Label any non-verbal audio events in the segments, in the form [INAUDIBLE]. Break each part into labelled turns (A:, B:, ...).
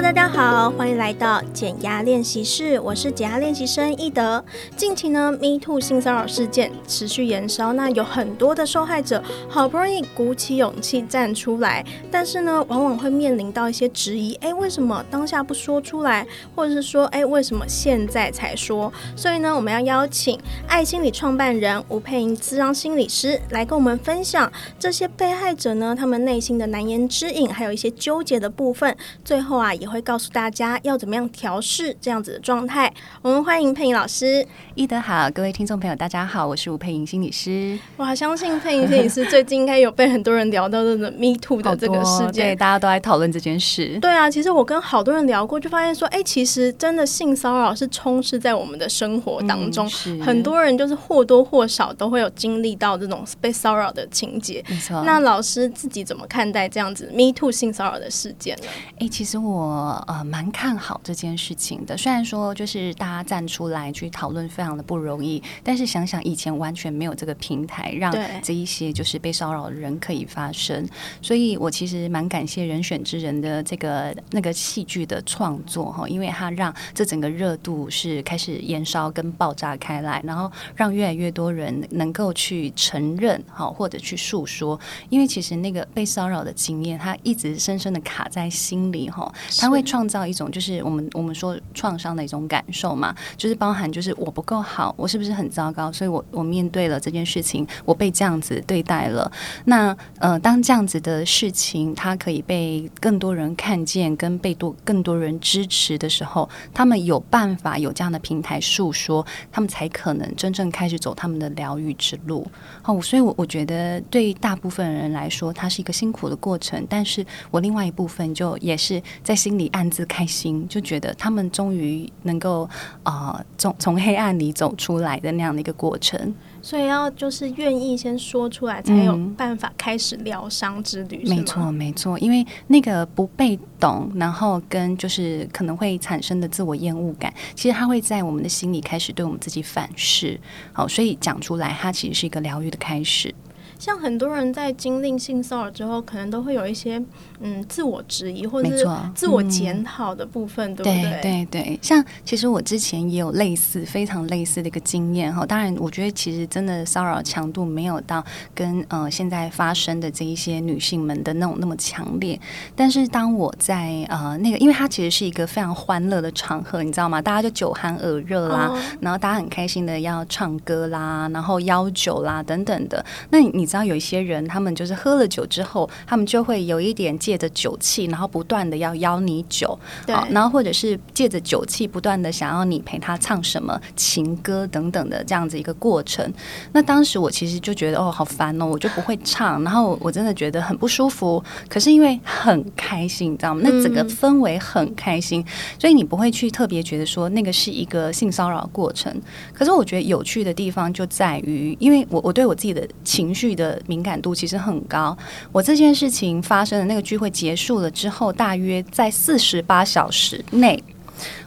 A: 大家好，欢迎来到减压练习室，我是减压练习生易德。近期呢，Me Too 性骚扰事件持续延烧，那有很多的受害者好不容易鼓起勇气站出来，但是呢，往往会面临到一些质疑，哎，为什么当下不说出来，或者是说，哎，为什么现在才说？所以呢，我们要邀请爱心理创办人吴佩莹咨商心理师来跟我们分享这些被害者呢，他们内心的难言之隐，还有一些纠结的部分，最后啊，也会告诉大家要怎么样调试这样子的状态。我们欢迎佩莹老师。
B: 一德好，各位听众朋友，大家好，我是吴佩莹心理师。
A: 哇，相信佩莹心理师最近应该有被很多人聊到这个 Me Too 的这个事件，
B: 对，大家都在讨论这件事。
A: 对啊，其实我跟好多人聊过，就发现说，哎，其实真的性骚扰是充斥在我们的生活当中，嗯、很多人就是或多或少都会有经历到这种被骚扰的情节。没错。那老师自己怎么看待这样子 Me Too 性骚扰的事件呢？
B: 哎，其实我呃蛮看好这件事情的。虽然说就是大家站出来去讨论非常的不容易，但是想想以前完全没有这个平台让这一些就是被骚扰的人可以发声，所以我其实蛮感谢人选之人的这个那个戏剧的创作哈，因为它让这整个热度是开始燃烧跟爆炸开来，然后让越来越多人能够去承认哈，或者去诉说，因为其实那个被骚扰的经验，它一直深深的卡在心里哈，它会创造一种就是我们我们说创伤的一种感受嘛，就是包含就是我不够好，我是不是很糟糕，所以我我面对了这件事情，我被这样子对待了。那呃，当这样子的事情它可以被更多人看见，跟被多更多人支持的时候，他们有办法有这样的平台诉说，他们才可能真正开始走他们的疗愈之路。哦，所以我我觉得对大部分人来说，它是一个辛苦的过程，但是我另外一部分就也是在心里暗自开心，就觉得他们终于能够啊，从、呃、从黑暗里走出来的那样的一个过程。
A: 所以要就是愿意先说出来，才有办法开始疗伤之旅。
B: 没错，没错，因为那个不被懂，然后跟就是可能会产生的自我厌恶感，其实它会在我们的心里开始对我们自己反噬。好，所以讲出来，它其实是一个疗愈的开始。
A: 像很多人在经历性骚扰之后，可能都会有一些嗯自我质疑或者是自我检讨的部分，嗯、对不对？
B: 对对对。像其实我之前也有类似非常类似的一个经验哈。当然，我觉得其实真的骚扰强度没有到跟呃现在发生的这一些女性们的那种那么强烈。但是当我在呃那个，因为它其实是一个非常欢乐的场合，你知道吗？大家就酒酣耳热啦，哦、然后大家很开心的要唱歌啦，然后邀酒啦等等的。那你你。知道有一些人，他们就是喝了酒之后，他们就会有一点借着酒气，然后不断的要邀你酒，对，然后或者是借着酒气不断的想要你陪他唱什么情歌等等的这样子一个过程。那当时我其实就觉得哦，好烦哦，我就不会唱，然后我真的觉得很不舒服。可是因为很开心，你知道吗？那整个氛围很开心，嗯、所以你不会去特别觉得说那个是一个性骚扰过程。可是我觉得有趣的地方就在于，因为我我对我自己的情绪。的敏感度其实很高。我这件事情发生的那个聚会结束了之后，大约在四十八小时内，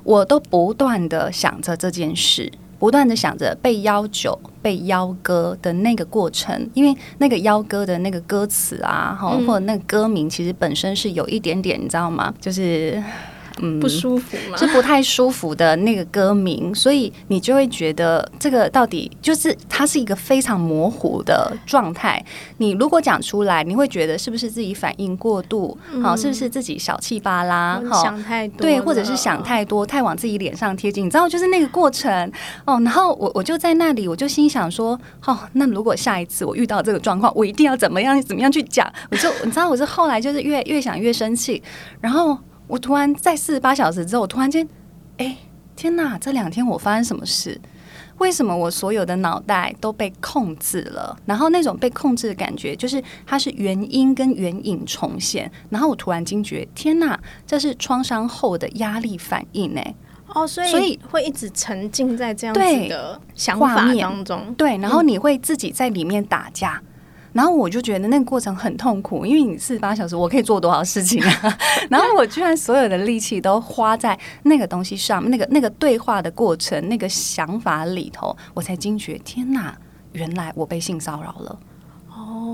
B: 我都不断的想着这件事，不断的想着被邀酒、被邀歌的那个过程。因为那个邀歌的那个歌词啊，哈，或者那个歌名，其实本身是有一点点，你知道吗？就是。
A: 嗯，不舒服吗？
B: 是不太舒服的那个歌名，所以你就会觉得这个到底就是它是一个非常模糊的状态。你如果讲出来，你会觉得是不是自己反应过度？好、嗯，是不是自己小气巴拉？好，
A: 想太多，
B: 对，或者是想太多，太往自己脸上贴金。你知道，就是那个过程哦。然后我我就在那里，我就心想说，哦，那如果下一次我遇到这个状况，我一定要怎么样怎么样去讲？我就你知道，我是后来就是越越想越生气，然后。我突然在四十八小时之后，我突然间，哎，天哪！这两天我发生什么事？为什么我所有的脑袋都被控制了？然后那种被控制的感觉，就是它是原因跟原影重现。然后我突然惊觉，天哪！这是创伤后的压力反应呢。
A: 哦，所以所以会一直沉浸在这样子的想法当中。
B: 对，然后你会自己在里面打架。嗯然后我就觉得那个过程很痛苦，因为你四十八小时，我可以做多少事情啊？[LAUGHS] 然后我居然所有的力气都花在那个东西上，那个那个对话的过程，那个想法里头，我才惊觉，天哪，原来我被性骚扰了。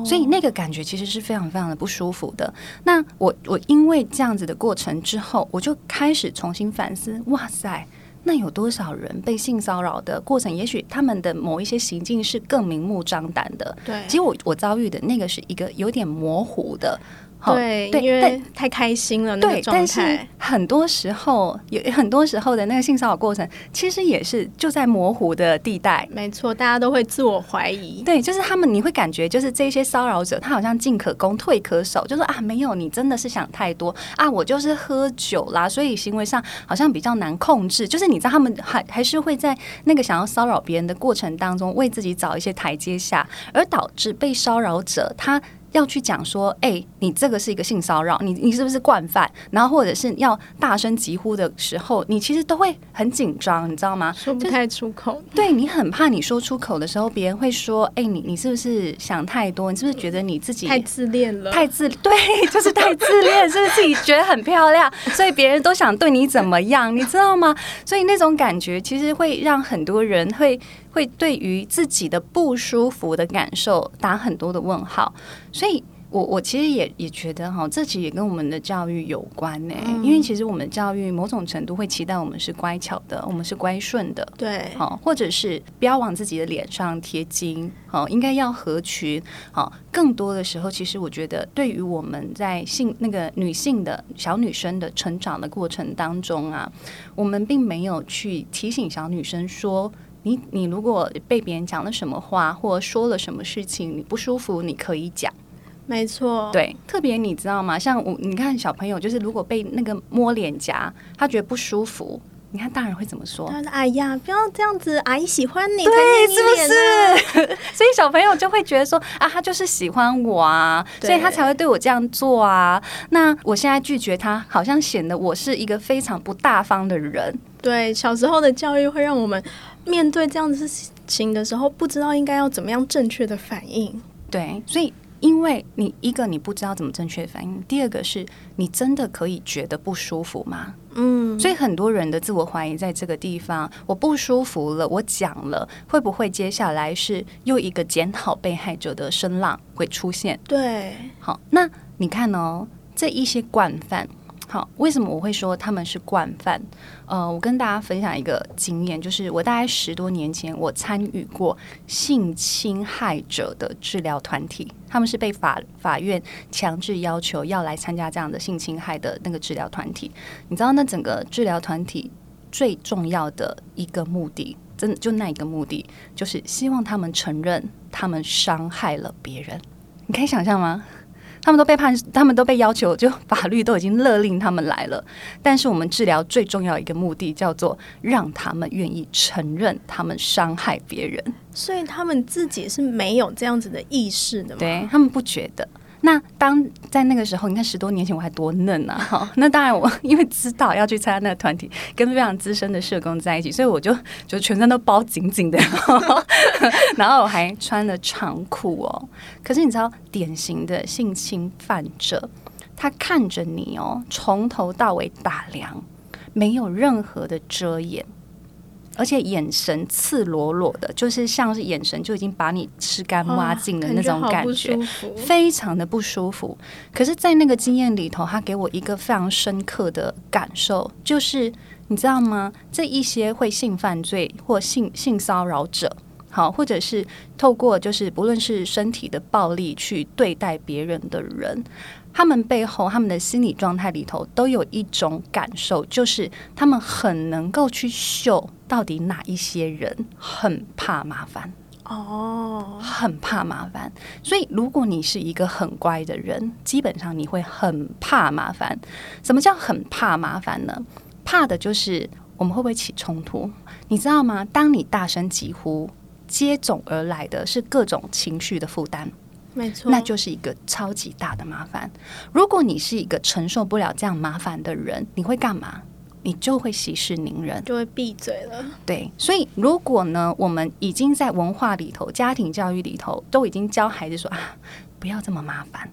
B: 所以那个感觉其实是非常非常的不舒服的。那我我因为这样子的过程之后，我就开始重新反思，哇塞，那有多少人被性骚扰的过程？也许他们的某一些行径是更明目张胆的。
A: 对，
B: 其实我我遭遇的那个是一个有点模糊的。
A: 对，对，因为太开心了，那个状态。对，但是
B: 很多时候，有很多时候的那个性骚扰过程，其实也是就在模糊的地带。
A: 没错，大家都会自我怀疑。
B: 对，就是他们，你会感觉就是这些骚扰者，他好像进可攻，退可守，就说啊，没有，你真的是想太多啊，我就是喝酒啦，所以行为上好像比较难控制。就是你知道，他们还还是会在那个想要骚扰别人的过程当中，为自己找一些台阶下，而导致被骚扰者他。要去讲说，哎、欸，你这个是一个性骚扰，你你是不是惯犯？然后或者是要大声疾呼的时候，你其实都会很紧张，你知道吗？
A: 说不太出口。
B: 对，你很怕你说出口的时候，别人会说，哎、欸，你你是不是想太多？你是不是觉得你自己
A: 太自恋了？
B: 太自对，就是太自恋，是不是自己觉得很漂亮，[LAUGHS] 所以别人都想对你怎么样？你知道吗？所以那种感觉其实会让很多人会。会对于自己的不舒服的感受打很多的问号，所以我我其实也也觉得哈，这其实也跟我们的教育有关呢。嗯、因为其实我们的教育某种程度会期待我们是乖巧的，我们是乖顺的，
A: 对，
B: 好，或者是不要往自己的脸上贴金，好，应该要合群，好，更多的时候，其实我觉得对于我们在性那个女性的小女生的成长的过程当中啊，我们并没有去提醒小女生说。你你如果被别人讲了什么话，或说了什么事情，你不舒服，你可以讲。
A: 没错，
B: 对，特别你知道吗？像我，你看小朋友，就是如果被那个摸脸颊，他觉得不舒服，你看大人会怎么说？
A: 他说：“哎呀，不要这样子，阿姨喜欢你，
B: 对，是不是？” [LAUGHS] 所以小朋友就会觉得说：“啊，他就是喜欢我啊，所以他才会对我这样做啊。”那我现在拒绝他，好像显得我是一个非常不大方的人。
A: 对，小时候的教育会让我们。面对这样子事情的时候，不知道应该要怎么样正确的反应。
B: 对，所以因为你一个你不知道怎么正确的反应，第二个是你真的可以觉得不舒服吗？嗯，所以很多人的自我怀疑在这个地方，我不舒服了，我讲了，会不会接下来是又一个检讨被害者的声浪会出现？
A: 对，
B: 好，那你看哦，这一些惯犯。好，为什么我会说他们是惯犯？呃，我跟大家分享一个经验，就是我大概十多年前，我参与过性侵害者的治疗团体，他们是被法法院强制要求要来参加这样的性侵害的那个治疗团体。你知道，那整个治疗团体最重要的一个目的，真的就那一个目的，就是希望他们承认他们伤害了别人。你可以想象吗？他们都被判，他们都被要求，就法律都已经勒令他们来了。但是我们治疗最重要一个目的叫做让他们愿意承认他们伤害别人，
A: 所以他们自己是没有这样子的意识的嘛？
B: 对，他们不觉得。那当在那个时候，你看十多年前我还多嫩啊！[LAUGHS] 哈，那当然我 [LAUGHS] 因为知道要去参加那个团体，跟非常资深的社工在一起，所以我就就全身都包紧紧的，[LAUGHS] 然后我还穿了长裤哦。可是你知道，典型的性侵犯者，他看着你哦，从头到尾打量，没有任何的遮掩。而且眼神赤裸裸的，就是像是眼神就已经把你吃干抹净的那种感觉，感觉非常的不舒服。可是，在那个经验里头，他给我一个非常深刻的感受，就是你知道吗？这一些会性犯罪或性性骚扰者，好，或者是透过就是不论是身体的暴力去对待别人的人。他们背后，他们的心理状态里头都有一种感受，就是他们很能够去嗅到底哪一些人很怕麻烦哦，很怕麻烦。所以，如果你是一个很乖的人，基本上你会很怕麻烦。什么叫很怕麻烦呢？怕的就是我们会不会起冲突？你知道吗？当你大声疾呼，接踵而来的是各种情绪的负担。
A: 没错，
B: 那就是一个超级大的麻烦。如果你是一个承受不了这样麻烦的人，你会干嘛？你就会息事宁人，
A: 就会闭嘴了。
B: 对，所以如果呢，我们已经在文化里头、家庭教育里头，都已经教孩子说啊，不要这么麻烦，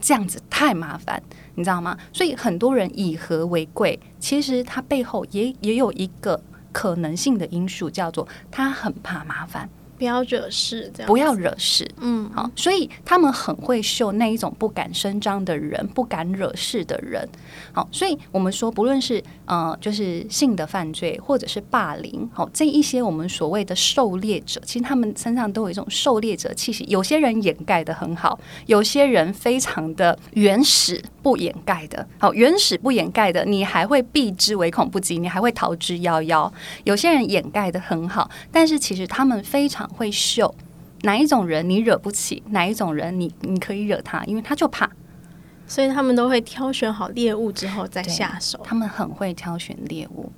B: 这样子太麻烦，你知道吗？所以很多人以和为贵，其实他背后也也有一个可能性的因素，叫做他很怕麻烦。
A: 不要惹事，这样
B: 不要惹事，
A: 嗯，
B: 好，所以他们很会秀那一种不敢声张的人，不敢惹事的人，好，所以我们说，不论是呃，就是性的犯罪，或者是霸凌，好，这一些我们所谓的狩猎者，其实他们身上都有一种狩猎者气息。有些人掩盖的很好，有些人非常的原始，不掩盖的，好，原始不掩盖的，你还会避之唯恐不及，你还会逃之夭夭。有些人掩盖的很好，但是其实他们非常。会秀哪一种人你惹不起，哪一种人你你可以惹他，因为他就怕，
A: 所以他们都会挑选好猎物之后再下手。
B: 他们很会挑选猎物，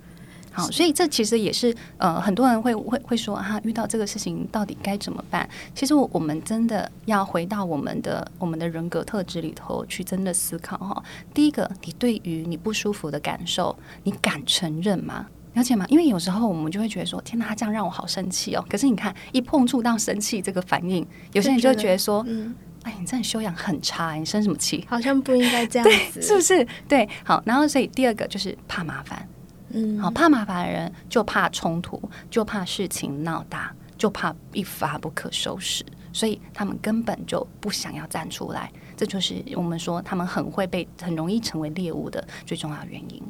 B: 好，所以这其实也是呃很多人会会会说啊，遇到这个事情到底该怎么办？其实我们真的要回到我们的我们的人格特质里头去真的思考哈。第一个，你对于你不舒服的感受，你敢承认吗？了解吗？因为有时候我们就会觉得说，天哪，他这样让我好生气哦。可是你看，一碰触到生气这个反应，有些人就会觉得说，嗯，哎，你这样修养很差，你生什么气？
A: 好像不应该这样子，[LAUGHS]
B: 是不是？对，好。然后，所以第二个就是怕麻烦，嗯，好，怕麻烦的人就怕冲突，就怕事情闹大，就怕一发不可收拾，所以他们根本就不想要站出来。这就是我们说他们很会被，很容易成为猎物的最重要原因。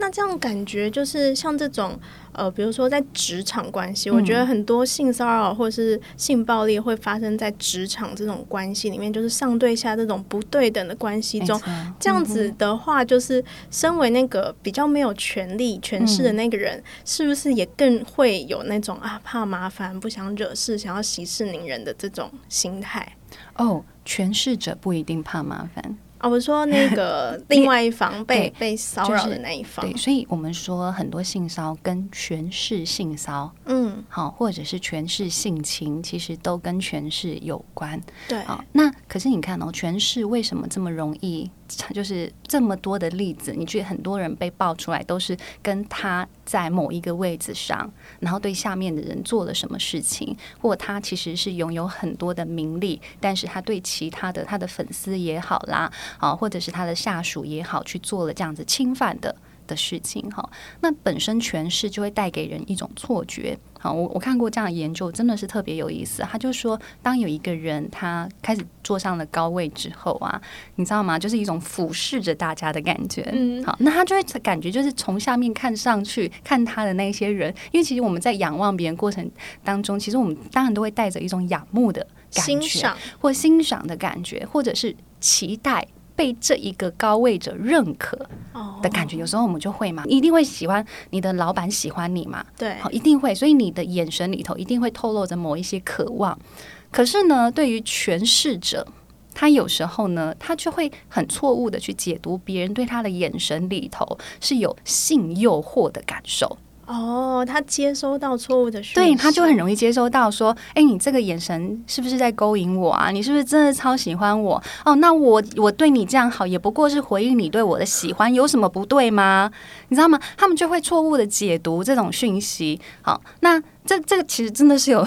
A: 那这样感觉就是像这种，呃，比如说在职场关系，嗯，我觉得很多性骚扰或者是性暴力会发生在职场这种关系里面，就是上对下这种不对等的关系中。这样子的话，就是身为那个比较没有权力、权势的那个人，嗯，是不是也更会有那种啊怕麻烦、不想惹事、想要息事宁人的这种心态？
B: 哦，权势者不一定怕麻烦。
A: 啊、哦，我说那个 [LAUGHS] 另外一方被被骚扰的那一方，
B: 对，所以我们说很多性骚跟权势性骚，嗯，好，或者是权势性侵，其实都跟权势有关。
A: 对，
B: 好，那可是你看哦，权势为什么这么容易？就是这么多的例子，你去很多人被爆出来都是跟他在某一个位置上，然后对下面的人做了什么事情，或他其实是拥有很多的名利，但是他对其他的他的粉丝也好啦，啊，或者是他的下属也好，去做了这样子侵犯的。的事情哈，那本身诠释就会带给人一种错觉。好，我我看过这样的研究，真的是特别有意思。他就说，当有一个人他开始坐上了高位之后啊，你知道吗？就是一种俯视着大家的感觉。嗯，好，那他就会感觉就是从下面看上去看他的那些人，因为其实我们在仰望别人过程当中，其实我们当然都会带着一种仰慕的感觉，欣赏或欣赏的感觉，或者是期待。被这一个高位者认可的感觉，有时候我们就会嘛，一定会喜欢你的老板喜欢你嘛，
A: 对，
B: 好，一定会，所以你的眼神里头一定会透露着某一些渴望。可是呢，对于诠释者，他有时候呢，他就会很错误的去解读别人对他的眼神里头是有性诱惑的感受。
A: 哦，他接收到错误的讯息，
B: 对，他就很容易接收到说，哎，你这个眼神是不是在勾引我啊？你是不是真的超喜欢我？哦，那我我对你这样好，也不过是回应你对我的喜欢，有什么不对吗？你知道吗？他们就会错误的解读这种讯息。好，那这这个其实真的是有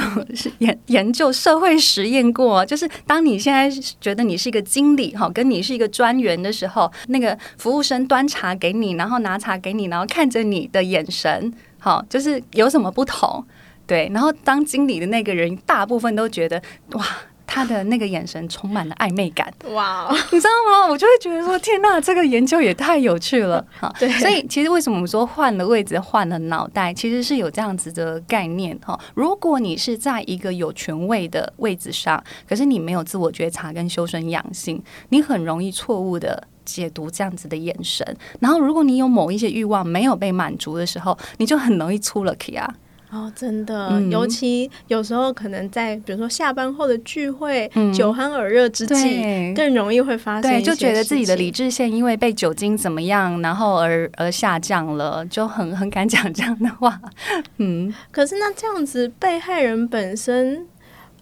B: 研研究社会实验过，就是当你现在觉得你是一个经理，哈，跟你是一个专员的时候，那个服务生端茶给你，然后拿茶给你，然后看着你的眼神。好，就是有什么不同，对。然后当经理的那个人，大部分都觉得哇，他的那个眼神充满了暧昧感，哇，你知道吗？我就会觉得说，天哪，这个研究也太有趣了，[LAUGHS] 哈。对，所以其实为什么我们说换了位置，换了脑袋，其实是有这样子的概念哈。如果你是在一个有权位的位置上，可是你没有自我觉察跟修身养性，你很容易错误的。解读这样子的眼神，然后如果你有某一些欲望没有被满足的时候，你就很容易出了气啊！
A: 哦，真的，嗯、尤其有时候可能在比如说下班后的聚会，嗯、酒酣耳热之际，更容易会发生。对，
B: 就觉得自己的理智线因为被酒精怎么样，然后而而下降了，就很很敢讲这样的话。[LAUGHS] 嗯，
A: 可是那这样子，被害人本身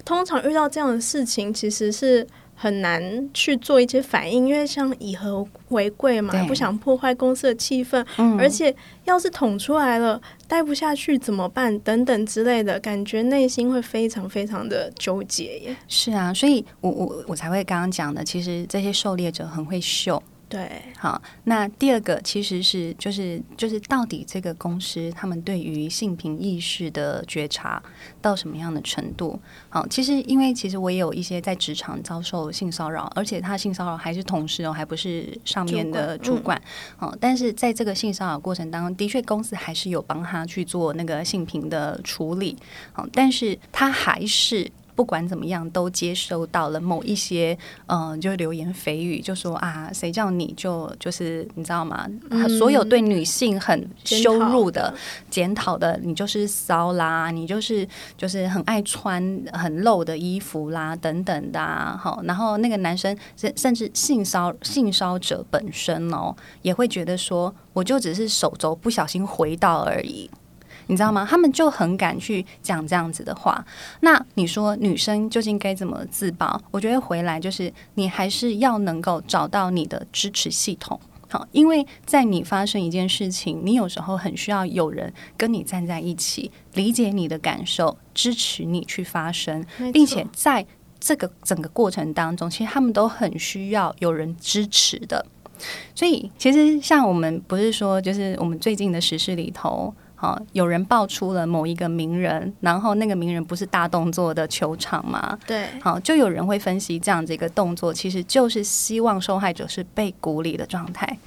A: 通常遇到这样的事情，其实是。很难去做一些反应，因为像以和为贵嘛，不想破坏公司的气氛，嗯，而且要是捅出来了，待不下去怎么办？等等之类的，感觉内心会非常非常的纠结耶。
B: 是啊，所以我我我才会刚刚讲的，其实这些狩猎者很会秀。
A: 对，
B: 好，那第二个其实是就是就是到底这个公司他们对于性平意识的觉察到什么样的程度？好，其实因为其实我也有一些在职场遭受性骚扰，而且他性骚扰还是同事哦，还不是上面的主管。好、嗯，但是在这个性骚扰过程当中，的确公司还是有帮他去做那个性平的处理。好，但是他还是。不管怎么样，都接收到了某一些，嗯、呃，就流言蜚语，就说啊，谁叫你就就是你知道吗？嗯、所有对女性很羞辱的、检讨的，你就是骚啦，你就是就是很爱穿很露的衣服啦，等等的、啊。好，然后那个男生甚甚至性骚性骚者本身哦，也会觉得说，我就只是手肘不小心回到而已。你知道吗？他们就很敢去讲这样子的话。那你说女生究竟该怎么自保？我觉得回来就是你还是要能够找到你的支持系统。好，因为在你发生一件事情，你有时候很需要有人跟你站在一起，理解你的感受，支持你去发声，并且在这个整个过程当中，其实他们都很需要有人支持的。所以，其实像我们不是说，就是我们最近的时事里头。好，有人爆出了某一个名人，然后那个名人不是大动作的球场吗？
A: 对，
B: 好，就有人会分析这样子一个动作，其实就是希望受害者是被孤立的状态。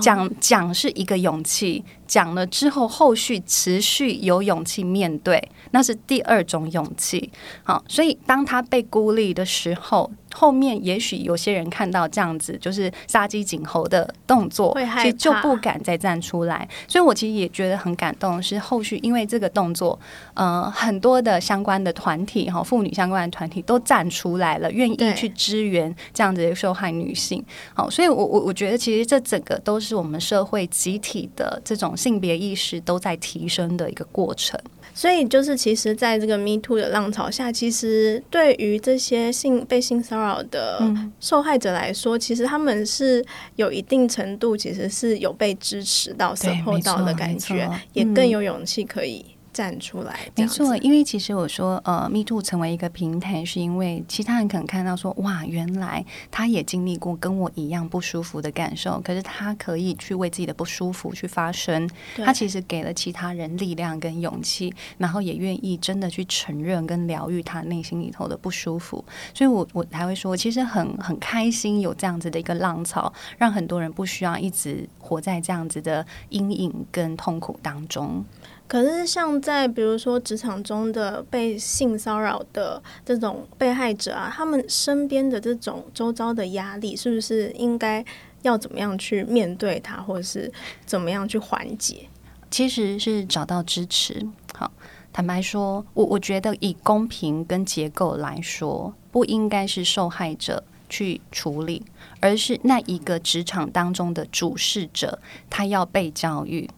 B: 讲讲是一个勇气，讲了之后后续持续有勇气面对，那是第二种勇气。好，所以当他被孤立的时候。后面也许有些人看到这样子，就是杀鸡儆猴的动作，其实就不敢再站出来。所以我其实也觉得很感动，是后续因为这个动作，呃，很多的相关的团体哈，妇女相关的团体都站出来了，愿意去支援这样子的受害女性。好，所以我我我觉得其实这整个都是我们社会集体的这种性别意识都在提升的一个过程。
A: 所以就是其实在这个 Me Too 的浪潮下，其实对于这些性被性骚扰的受害者来说，嗯、其实他们是有一定程度，其实是有被支持到、support 到的感觉，也更有勇气可以。站出来，
B: 没错，因为其实我说，呃，Me Too 成为一个平台，是因为其他人可能看到说，哇，原来他也经历过跟我一样不舒服的感受，可是他可以去为自己的不舒服去发声，他其实给了其他人力量跟勇气，然后也愿意真的去承认跟疗愈他内心里头的不舒服，所以我我才会说，其实很很开心有这样子的一个浪潮，让很多人不需要一直活在这样子的阴影跟痛苦当中。
A: 可是，像在比如说职场中的被性骚扰的这种被害者啊，他们身边的这种周遭的压力，是不是应该要怎么样去面对它，或者是怎么样去缓解？
B: 其实是找到支持。好，坦白说，我我觉得以公平跟结构来说，不应该是受害者去处理，而是那一个职场当中的主事者，他要被教育。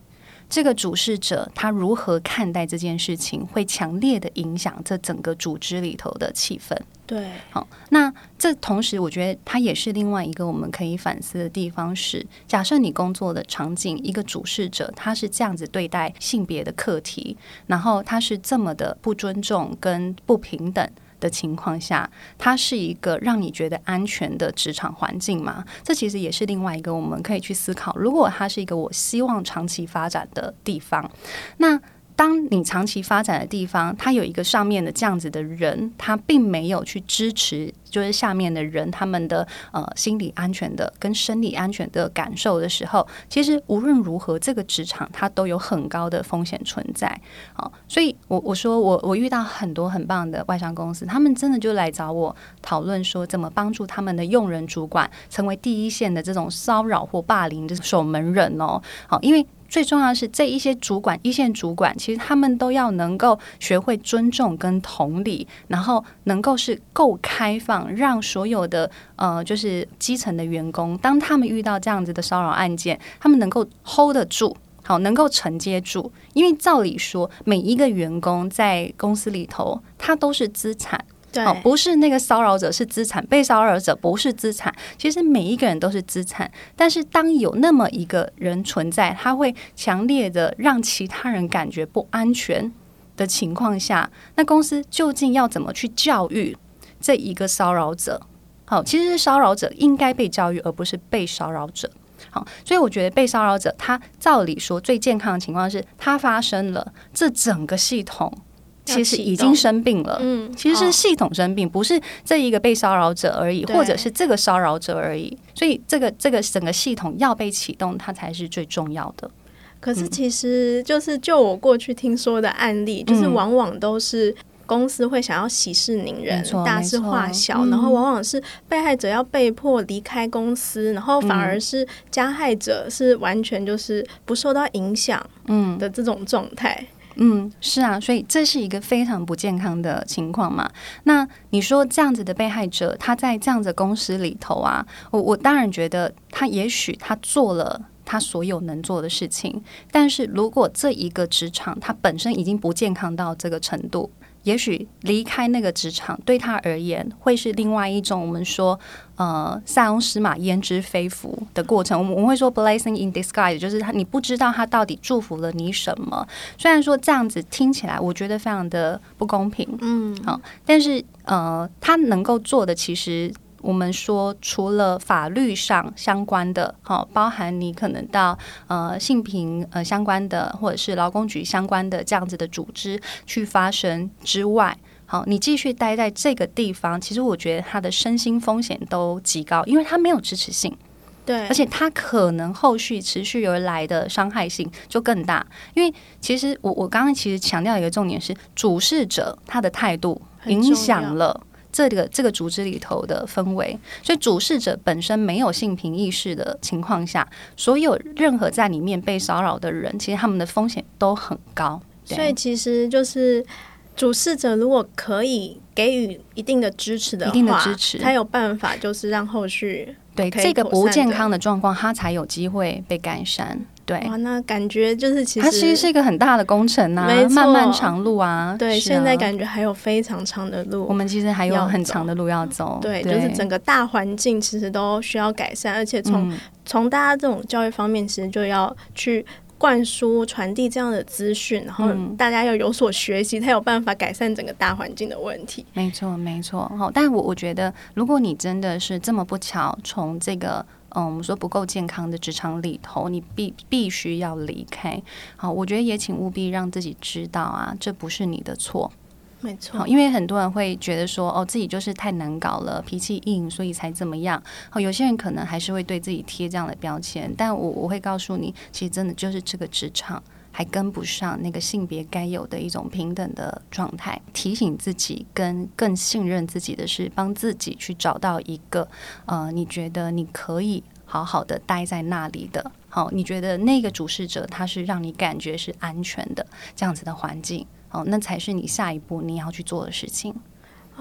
B: 这个主事者他如何看待这件事情，会强烈的影响这整个组织里头的气氛。
A: 对，
B: 好，那这同时我觉得它也是另外一个我们可以反思的地方是：假设你工作的场景，一个主事者他是这样子对待性别的课题，然后他是这么的不尊重跟不平等。的情况下，它是一个让你觉得安全的职场环境吗？这其实也是另外一个我们可以去思考。如果它是一个我希望长期发展的地方，那。当你长期发展的地方，他有一个上面的这样子的人，他并没有去支持，就是下面的人他们的呃心理安全的跟生理安全的感受的时候，其实无论如何，这个职场它都有很高的风险存在。好，所以我我说我我遇到很多很棒的外商公司，他们真的就来找我讨论说，怎么帮助他们的用人主管成为第一线的这种骚扰或霸凌的守门人哦。好，因为。最重要的是，这一些主管、一线主管，其实他们都要能够学会尊重跟同理，然后能够是够开放，让所有的呃，就是基层的员工，当他们遇到这样子的骚扰案件，他们能够 hold 得住，好，能够承接住。因为照理说，每一个员工在公司里头，他都是资产。
A: 对，
B: 不是那个骚扰者是资产，被骚扰者不是资产。其实每一个人都是资产，但是当有那么一个人存在，他会强烈的让其他人感觉不安全的情况下，那公司究竟要怎么去教育这一个骚扰者？好，其实是骚扰者应该被教育，而不是被骚扰者。好，所以我觉得被骚扰者他照理说最健康的情况是他发生了，这整个系统其实已经生病了。嗯，其实是系统生病，不是这一个被骚扰者而已，或者是这个骚扰者而已。所以这个这个整个系统要被启动，它才是最重要的。
A: 可是其实就是就我过去听说的案例，就是往往都是。公司会想要息事宁人，大事化小，然后往往是被害者要被迫离开公司，嗯、然后反而是加害者是完全就是不受到影响，嗯的这种状态。
B: 嗯，嗯是啊，所以这是一个非常不健康的情况嘛。那你说这样子的被害者，他在这样子公司里头啊，我我当然觉得他也许他做了他所有能做的事情，但是如果这一个职场他本身已经不健康到这个程度。也许离开那个职场对他而言会是另外一种我们说呃塞翁失马焉知非福的过程。我们我们会说 blessing in disguise，就是他你不知道他到底祝福了你什么。虽然说这样子听起来我觉得非常的不公平，嗯，好，但是呃他能够做的其实。我们说，除了法律上相关的，好，包含你可能到呃性平呃相关的，或者是劳工局相关的这样子的组织去发生之外，好，你继续待在这个地方，其实我觉得他的身心风险都极高，因为他没有支持性，
A: 对，
B: 而且他可能后续持续而来的伤害性就更大，因为其实我我刚刚其实强调一个重点是，主事者他的态度影响了。这个这个组织里头的氛围，所以主事者本身没有性平意识的情况下，所有任何在里面被骚扰的人，其实他们的风险都很高。
A: 所以其实就是主事者如果可以给予一定的支持的话，
B: 一定的支持，
A: 才有办法就是让后续
B: 对这个不健康的状况，他才有机会被改善。对，
A: 哇，那感觉就是其实
B: 它其实是一个很大的工程呐啊，漫漫长路啊。
A: 对，
B: 啊、
A: 现在感觉还有非常长的路，
B: 我们其实还有很长的路要走。
A: 对，对就是整个大环境其实都需要改善，而且从从、嗯、大家这种教育方面，其实就要去灌输、传递这样的资讯，然后大家要有所学习，才有办法改善整个大环境的问题。
B: 没错，没错。好，但我我觉得，如果你真的是这么不巧，从这个。嗯，我们说不够健康的职场里头，你必必须要离开。好，我觉得也请务必让自己知道啊，这不是你的错，
A: 没错。
B: 因为很多人会觉得说，哦，自己就是太难搞了，脾气硬，所以才怎么样。好，有些人可能还是会对自己贴这样的标签，但我我会告诉你，其实真的就是这个职场。还跟不上那个性别该有的一种平等的状态，提醒自己跟更信任自己的是，帮自己去找到一个呃，你觉得你可以好好的待在那里的，好，你觉得那个主事者他是让你感觉是安全的这样子的环境，好，那才是你下一步你要去做的事情。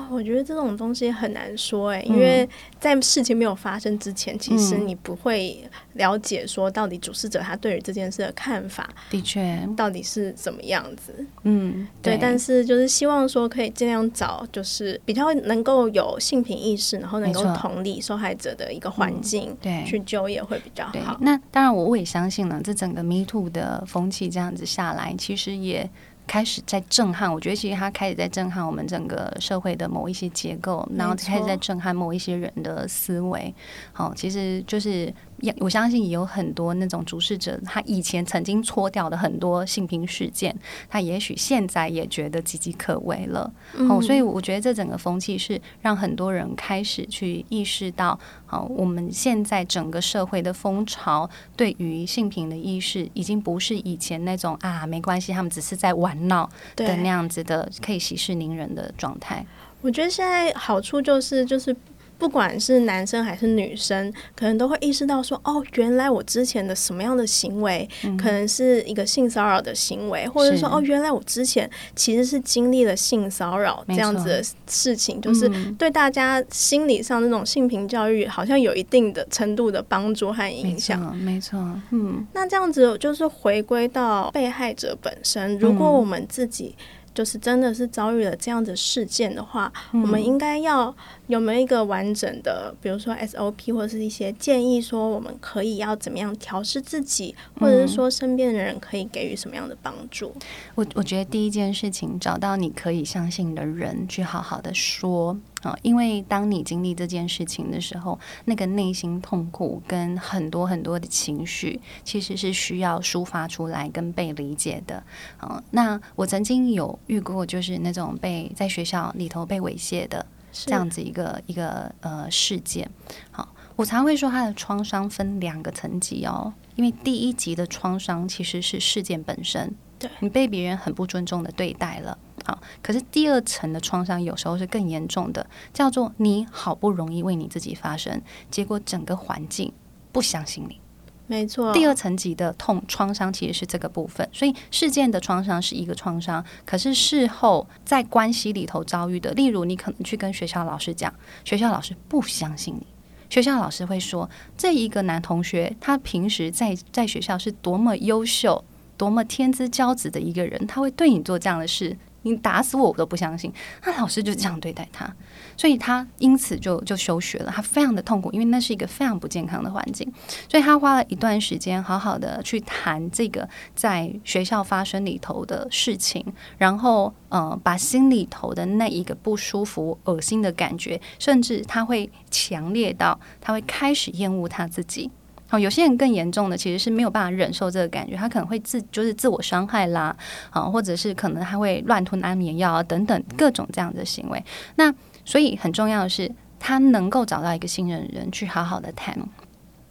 A: 我觉得这种东西很难说哎，因为在事情没有发生之前，其实你不会了解说到底主事者他对于这件事的看法，
B: 的确
A: 到底是怎么样子。
B: 嗯，
A: 对。但是就是希望说可以尽量找就是比较能够有性平意识，然后能够同理受害者的一个环境，对，去就业会比较好。
B: 那当然，我也相信呢，这整个 Me Too 的风气这样子下来，其实也。开始在震撼，我觉得其实他开始在震撼我们整个社会的某一些结构，然后开始在震撼某一些人的思维。好，其实就是。我相信也有很多那种主事者，他以前曾经搓掉的很多性平事件，他也许现在也觉得岌岌可危了。嗯、哦，所以我觉得这整个风气是让很多人开始去意识到，哦，我们现在整个社会的风潮对于性平的意识，已经不是以前那种啊没关系，他们只是在玩闹的那样子的可以息事宁人的状态。
A: 我觉得现在好处就是就是。不管是男生还是女生，可能都会意识到说，哦，原来我之前的什么样的行为，嗯、可能是一个性骚扰的行为，或者说，哦，原来我之前其实是经历了性骚扰这样子的事情，就是对大家心理上那种性平教育，好像有一定的程度的帮助和影响。
B: 没错，嗯，
A: 那这样子就是回归到被害者本身，如果我们自己。就是真的是遭遇了这样的事件的话，嗯、我们应该要有没有一个完整的，比如说 SOP 或者是一些建议，说我们可以要怎么样调试自己，或者是说身边的人可以给予什么样的帮助？
B: 我我觉得第一件事情，找到你可以相信的人，去好好的说。啊，因为当你经历这件事情的时候，那个内心痛苦跟很多很多的情绪，其实是需要抒发出来跟被理解的。啊，那我曾经有遇过，就是那种被在学校里头被猥亵的这样子一个一个呃事件。好，我常会说他的创伤分两个层级哦，因为第一级的创伤其实是事件本身，对你被别人很不尊重的对待了。好，可是第二层的创伤有时候是更严重的，叫做你好不容易为你自己发声，结果整个环境不相信你。
A: 没错，
B: 第二层级的痛创伤其实是这个部分，所以事件的创伤是一个创伤，可是事后在关系里头遭遇的，例如你可能去跟学校老师讲，学校老师不相信你，学校老师会说这一个男同学他平时在在学校是多么优秀、多么天之骄子的一个人，他会对你做这样的事。你打死我，我都不相信。那老师就这样对待他，所以他因此就就休学了。他非常的痛苦，因为那是一个非常不健康的环境。所以他花了一段时间，好好的去谈这个在学校发生里头的事情，然后呃，把心里头的那一个不舒服、恶心的感觉，甚至他会强烈到他会开始厌恶他自己。好，有些人更严重的其实是没有办法忍受这个感觉，他可能会自就是自我伤害啦，啊，或者是可能他会乱吞安眠药啊等等各种这样的行为。那所以很重要的是，他能够找到一个信任的人去好好的谈，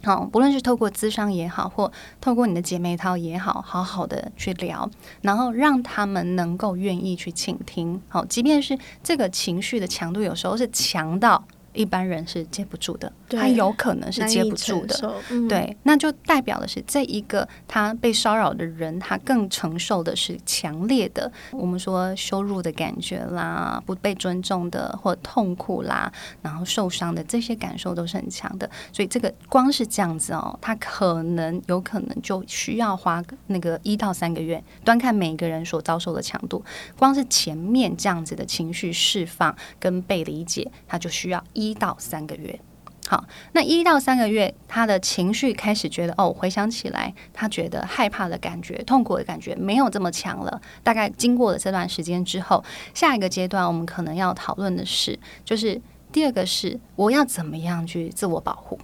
B: 好，不论是透过咨商也好，或透过你的姐妹淘也好，好好的去聊，然后让他们能够愿意去倾听。好，即便是这个情绪的强度有时候是强到。一般人是接不住的，他有可能是接不住的，嗯、对，那就代表的是这一个他被骚扰的人，他更承受的是强烈的，我们说羞辱的感觉啦，不被尊重的或痛苦啦，然后受伤的这些感受都是很强的，所以这个光是这样子哦，他可能有可能就需要花那个一到三个月，端看每个人所遭受的强度，光是前面这样子的情绪释放跟被理解，他就需要一。一到三个月，好，那一到三个月，他的情绪开始觉得哦，回想起来，他觉得害怕的感觉、痛苦的感觉没有这么强了。大概经过了这段时间之后，下一个阶段我们可能要讨论的是，就是第二个是我要怎么样去自我保护。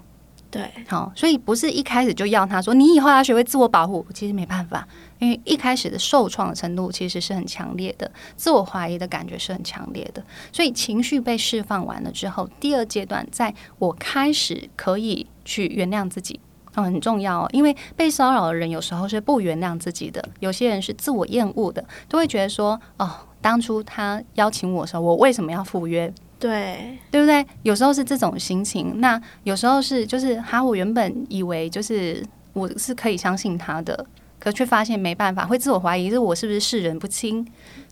B: 对，好，所以不是一开始就要他说你以后要学会自我保护，其实没办法，因为一开始的受创的程度其实是很强烈的，自我怀疑的感觉是很强烈的，所以情绪被释放完了之后，第二阶段，在我开始可以去原谅自己，哦，很重要哦，因为被骚扰的人有时候是不原谅自己的，有些人是自我厌恶的，都会觉得说，哦，当初他邀请我的时候，我为什么要赴约？对，对不对？有时候是这种心情，那有时候是就是哈，我原本以为就是我是可以相信他的，可却发现没办法，会自我怀疑，是我是不是视人不清，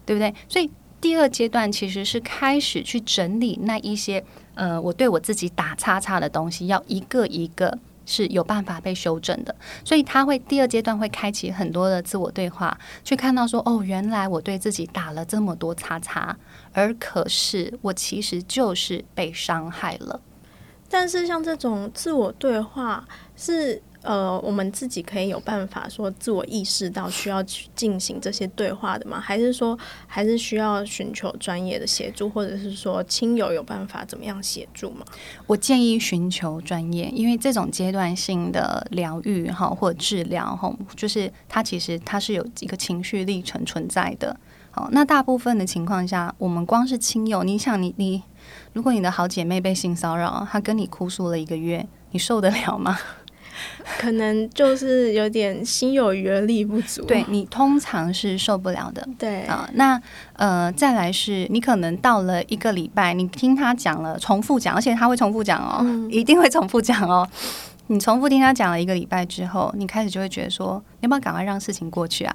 B: 对不对？所以第二阶段其实是开始去整理那一些呃，我对我自己打叉叉的东西，要一个一个。是有办法被修正的，所以他会第二阶段会开启很多的自我对话，去看到说哦，原来我对自己打了这么多叉叉，而可是我其实就是被伤害了。
A: 但是像这种自我对话是。呃，我们自己可以有办法说自我意识到需要去进行这些对话的吗？还是说还是需要寻求专业的协助，或者是说亲友有办法怎么样协助吗？
B: 我建议寻求专业，因为这种阶段性的疗愈哈或治疗哈，就是它其实它是有一个情绪历程存在的。好，那大部分的情况下，我们光是亲友，你想你你，如果你的好姐妹被性骚扰，她跟你哭诉了一个月，你受得了吗？[LAUGHS]
A: 可能就是有点心有余而力不足，
B: 对，你通常是受不了的。
A: 对
B: 啊，那呃，再来是你可能到了一个礼拜，你听他讲了，重复讲，而且他会重复讲哦，嗯、一定会重复讲哦。[LAUGHS] 你重复听他讲了一个礼拜之后，你开始就会觉得说，你要不要赶快让事情过去啊？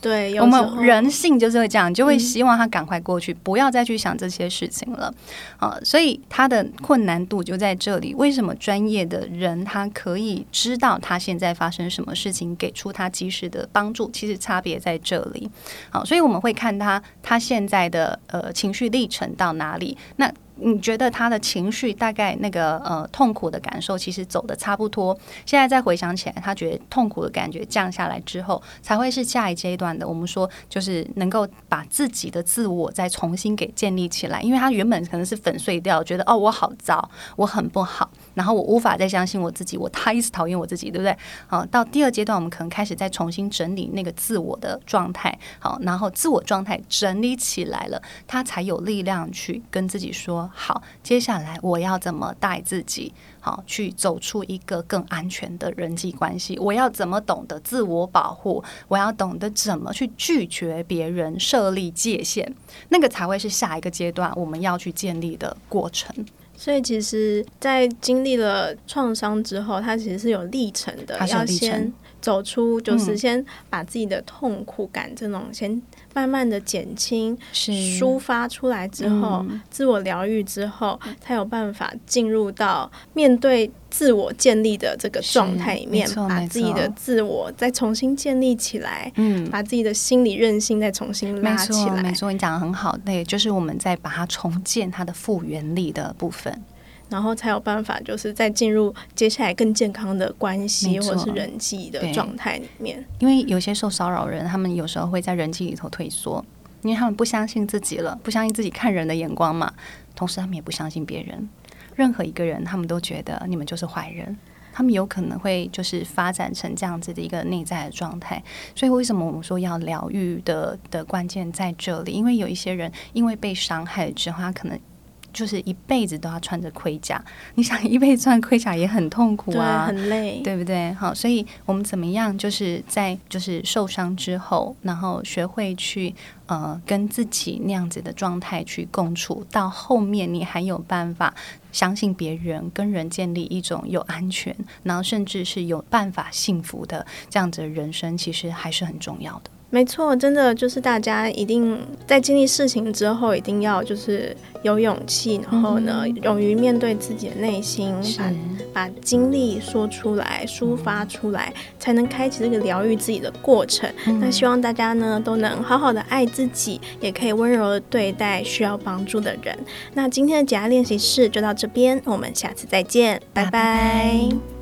A: 对，
B: 我们人性就是会这样，就会希望他赶快过去，嗯、不要再去想这些事情了。啊，所以他的困难度就在这里。为什么专业的人他可以知道他现在发生什么事情，给出他及时的帮助？其实差别在这里。好，所以我们会看他他现在的呃情绪历程到哪里。那你觉得他的情绪大概那个呃痛苦的感受其实走的差不多，现在再回想起来，他觉得痛苦的感觉降下来之后，才会是下一阶段的。我们说就是能够把自己的自我再重新给建立起来，因为他原本可能是粉碎掉，觉得哦我好糟，我很不好，然后我无法再相信我自己，我太讨厌我自己，对不对？好，到第二阶段，我们可能开始再重新整理那个自我的状态，好，然后自我状态整理起来了，他才有力量去跟自己说。好，接下来我要怎么带自己？好，去走出一个更安全的人际关系。我要怎么懂得自我保护？我要懂得怎么去拒绝别人，设立界限，那个才会是下一个阶段我们要去建立的过程。
A: 所以，其实，在经历了创伤之后，它其实是有历程的，要先走出，就是先把自己的痛苦感这种先。慢慢的减轻，抒发出来之后，嗯、自我疗愈之后，才有办法进入到面对自我建立的这个状态里面，把自己的自我再重新建立起来，嗯，把自己的心理韧性再重新拉起来。
B: 没错，你讲的很好，对，就是我们在把它重建它的复原力的部分。
A: 然后才有办法，就是再进入接下来更健康的关系或者是人际的状态里面。
B: 因为有些受骚扰人，他们有时候会在人际里头退缩，因为他们不相信自己了，不相信自己看人的眼光嘛。同时，他们也不相信别人，任何一个人，他们都觉得你们就是坏人。他们有可能会就是发展成这样子的一个内在的状态。所以，为什么我们说要疗愈的的关键在这里？因为有一些人因为被伤害之后，他可能。就是一辈子都要穿着盔甲，[LAUGHS] 你想一辈子穿盔甲也很痛苦啊，
A: 很累，
B: 对不对？好，所以我们怎么样？就是在就是受伤之后，然后学会去呃跟自己那样子的状态去共处，到后面你还有办法相信别人，跟人建立一种有安全，然后甚至是有办法幸福的这样子的人生，其实还是很重要的。
A: 没错，真的就是大家一定在经历事情之后，一定要就是有勇气，然后呢，嗯、勇于面对自己的内心，把把经历说出来、抒发出来，才能开启这个疗愈自己的过程。嗯、那希望大家呢都能好好的爱自己，也可以温柔的对待需要帮助的人。那今天的解压练习室就到这边，我们下次再见，拜拜。拜拜。